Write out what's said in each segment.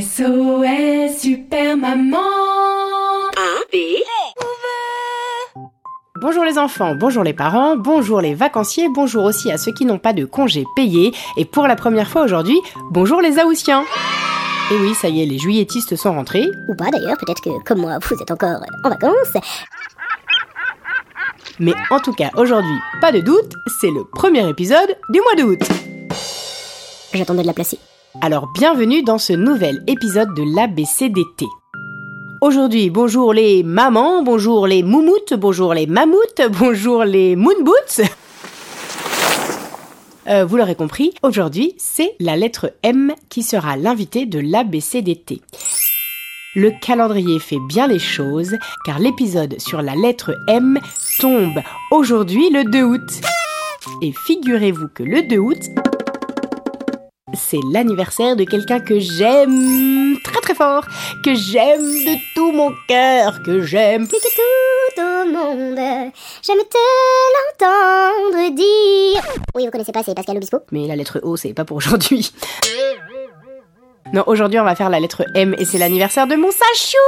SOS Super Maman Bonjour les enfants, bonjour les parents, bonjour les vacanciers, bonjour aussi à ceux qui n'ont pas de congés payés. Et pour la première fois aujourd'hui, bonjour les Aoussiens Et oui, ça y est, les juilletistes sont rentrés. Ou pas d'ailleurs, peut-être que comme moi, vous êtes encore en vacances. Mais en tout cas, aujourd'hui, pas de doute, c'est le premier épisode du mois d'août. J'attendais de la placer. Alors bienvenue dans ce nouvel épisode de l'ABCDT. Aujourd'hui, bonjour les mamans, bonjour les moumoutes, bonjour les mammouths, bonjour les moonboots. Euh, vous l'aurez compris, aujourd'hui, c'est la lettre M qui sera l'invité de l'ABCDT. Le calendrier fait bien les choses, car l'épisode sur la lettre M tombe aujourd'hui le 2 août. Et figurez-vous que le 2 août, c'est l'anniversaire de quelqu'un que j'aime très très fort, que j'aime de tout mon cœur, que j'aime Plus que tout au monde, j'aime te l'entendre dire. Oui, vous connaissez pas, c'est Pascal Obispo. Mais la lettre O, c'est pas pour aujourd'hui. Non, aujourd'hui on va faire la lettre M et c'est l'anniversaire de mon Sachou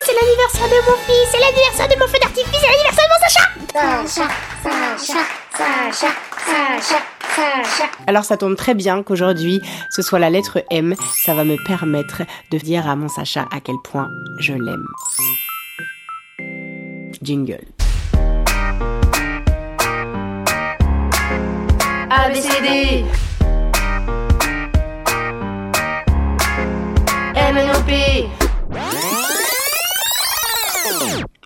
C'est l'anniversaire de mon fils, c'est l'anniversaire de mon feu d'artifice, c'est l'anniversaire de mon Sacha Sacha, Sacha, Sacha, Sacha, Sacha. Alors ça tombe très bien qu'aujourd'hui ce soit la lettre M, ça va me permettre de dire à mon Sacha à quel point je l'aime. Jingle. A, B, C, D. M, N, O, P.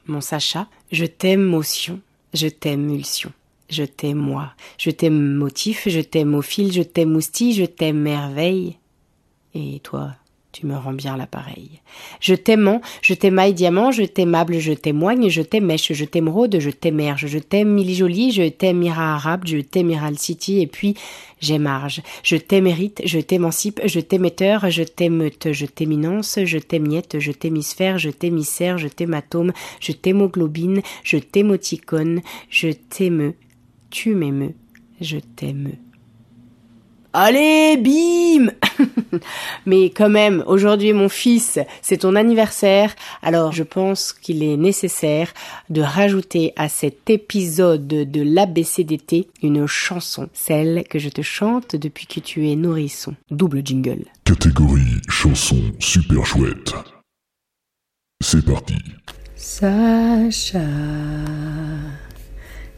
Mon Sacha, je t'aime motion, je t'aime mulsion. Je t'aime moi, je t'aime motif, je t'aime au fil, je t'aime moustille, je t'aime merveille. Et toi, tu me rends bien l'appareil. Je t'aimant, je t'aimaille diamant, je t'aimable, je t'aimoigne, je t'aimèche, je t'aimeraude, je t'émerge, je t'aime mili jolie, je t'aime ira arabe, je t'aimeral city, et puis j'aimarge. Je t'émérite, je t'émancipe, je t'émetteur, je t'émeute, je t'éminence, je t'émiette, je t'hémisphère, je t'hémisphère, je t'hématome, je t'hémoglobine, je t'hémoticone, je t'émeux, tu m'émeus, je t'aime. Allez, bim Mais quand même, aujourd'hui mon fils, c'est ton anniversaire, alors je pense qu'il est nécessaire de rajouter à cet épisode de l'ABCDT une chanson, celle que je te chante depuis que tu es nourrisson. Double jingle. Catégorie chanson super chouette. C'est parti. Sacha,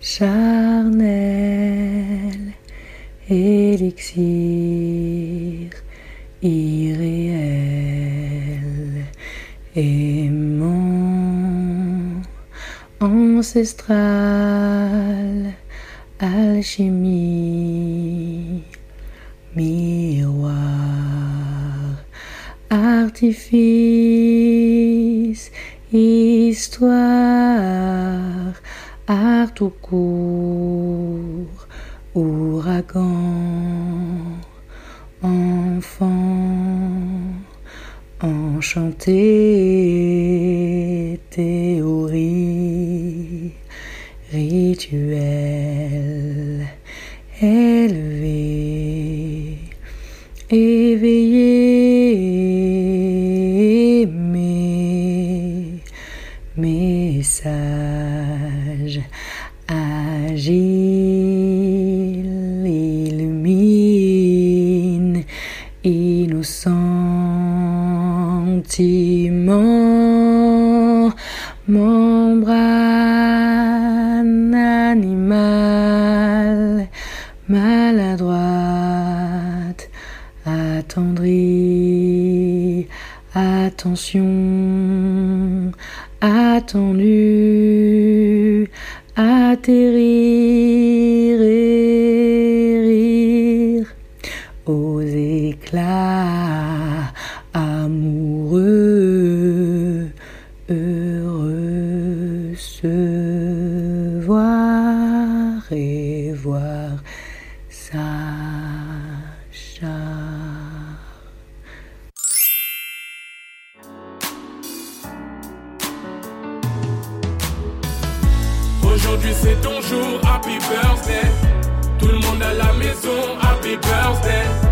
charnel, élixir, irréel, aimant, ancestral, alchimie, miroir, artifice, histoire, art tout court, ouragan, enfant, enchanté, théorie, rituel, élevé, éveillé, message, innocent, sentiment, membrane animale, maladroite, attendrie, attention, attendu, atterrir et se voir et voir Sacha. Aujourd'hui c'est ton jour, happy birthday. Tout le monde à la maison, happy birthday.